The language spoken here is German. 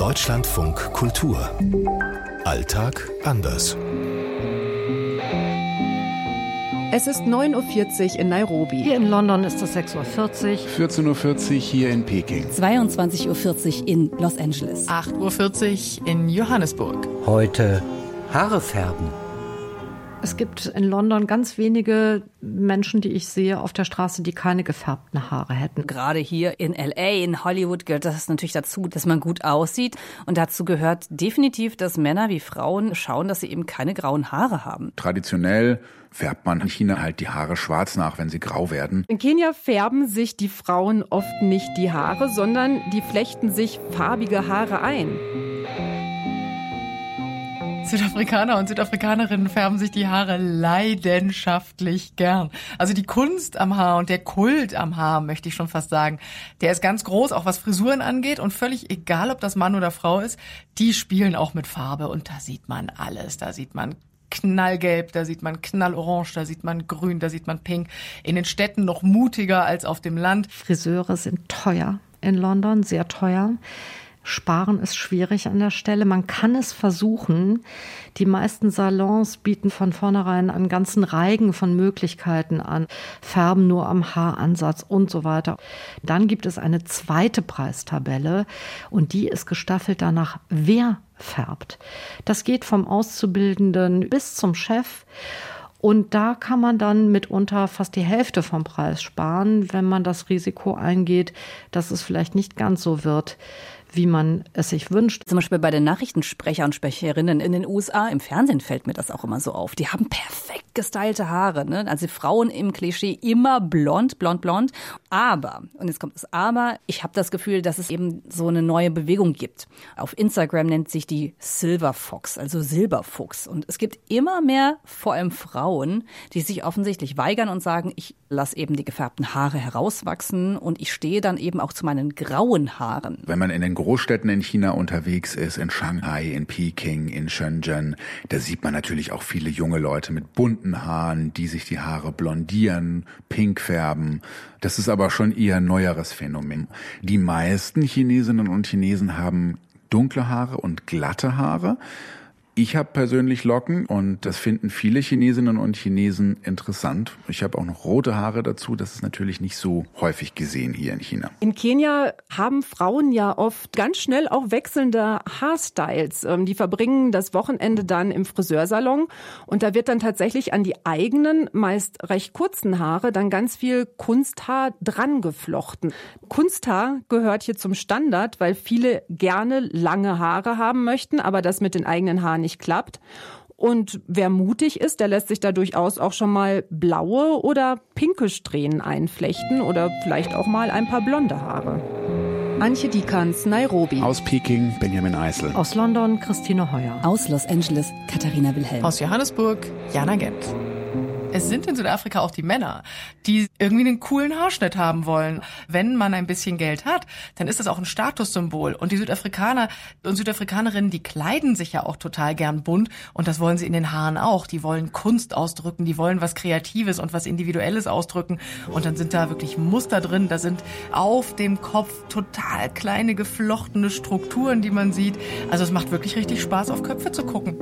Deutschlandfunk Kultur. Alltag anders. Es ist 9.40 Uhr in Nairobi. Hier in London ist es 6.40 Uhr. 14.40 Uhr hier in Peking. 22.40 Uhr in Los Angeles. 8.40 Uhr in Johannesburg. Heute Haare färben. Es gibt in London ganz wenige Menschen, die ich sehe auf der Straße, die keine gefärbten Haare hätten. Gerade hier in LA, in Hollywood gehört das natürlich dazu, dass man gut aussieht. Und dazu gehört definitiv, dass Männer wie Frauen schauen, dass sie eben keine grauen Haare haben. Traditionell färbt man in China halt die Haare schwarz nach, wenn sie grau werden. In Kenia färben sich die Frauen oft nicht die Haare, sondern die flechten sich farbige Haare ein. Südafrikaner und Südafrikanerinnen färben sich die Haare leidenschaftlich gern. Also die Kunst am Haar und der Kult am Haar, möchte ich schon fast sagen, der ist ganz groß, auch was Frisuren angeht und völlig egal, ob das Mann oder Frau ist, die spielen auch mit Farbe und da sieht man alles. Da sieht man knallgelb, da sieht man knallorange, da sieht man grün, da sieht man pink. In den Städten noch mutiger als auf dem Land. Friseure sind teuer in London, sehr teuer. Sparen ist schwierig an der Stelle. Man kann es versuchen. Die meisten Salons bieten von vornherein einen ganzen Reigen von Möglichkeiten an. Färben nur am Haaransatz und so weiter. Dann gibt es eine zweite Preistabelle und die ist gestaffelt danach, wer färbt. Das geht vom Auszubildenden bis zum Chef. Und da kann man dann mitunter fast die Hälfte vom Preis sparen, wenn man das Risiko eingeht, dass es vielleicht nicht ganz so wird, wie man es sich wünscht. Zum Beispiel bei den Nachrichtensprecher und Sprecherinnen in den USA, im Fernsehen fällt mir das auch immer so auf. Die haben perfekt gestylte Haare. Ne? Also Frauen im Klischee immer blond, blond, blond. Aber, und jetzt kommt das Aber, ich habe das Gefühl, dass es eben so eine neue Bewegung gibt. Auf Instagram nennt sich die Silver Fox, also Silberfuchs. Und es gibt immer mehr, vor allem Frauen, die sich offensichtlich weigern und sagen, ich lasse eben die gefärbten Haare herauswachsen und ich stehe dann eben auch zu meinen grauen Haaren. Wenn man in den Großstädten in China unterwegs ist, in Shanghai, in Peking, in Shenzhen, da sieht man natürlich auch viele junge Leute mit bunten Haaren, die sich die Haare blondieren, pink färben. Das ist aber schon eher ein neueres Phänomen. Die meisten Chinesinnen und Chinesen haben dunkle Haare und glatte Haare. Ich habe persönlich Locken und das finden viele Chinesinnen und Chinesen interessant. Ich habe auch noch rote Haare dazu. Das ist natürlich nicht so häufig gesehen hier in China. In Kenia haben Frauen ja oft ganz schnell auch wechselnde Haarstyles. Ähm, die verbringen das Wochenende dann im Friseursalon und da wird dann tatsächlich an die eigenen, meist recht kurzen Haare dann ganz viel Kunsthaar dran geflochten. Kunsthaar gehört hier zum Standard, weil viele gerne lange Haare haben möchten, aber das mit den eigenen Haaren nicht klappt. Und wer mutig ist, der lässt sich da durchaus auch schon mal blaue oder pinke Strähnen einflechten oder vielleicht auch mal ein paar blonde Haare. Antje Dikans, Nairobi. Aus Peking, Benjamin Eisel. Aus London, Christine Heuer. Aus Los Angeles, Katharina Wilhelm. Aus Johannesburg, Jana Gent. Es sind in Südafrika auch die Männer, die irgendwie einen coolen Haarschnitt haben wollen. Wenn man ein bisschen Geld hat, dann ist das auch ein Statussymbol. Und die Südafrikaner und Südafrikanerinnen, die kleiden sich ja auch total gern bunt. Und das wollen sie in den Haaren auch. Die wollen Kunst ausdrücken, die wollen was Kreatives und was Individuelles ausdrücken. Und dann sind da wirklich Muster drin. Da sind auf dem Kopf total kleine geflochtene Strukturen, die man sieht. Also es macht wirklich richtig Spaß, auf Köpfe zu gucken.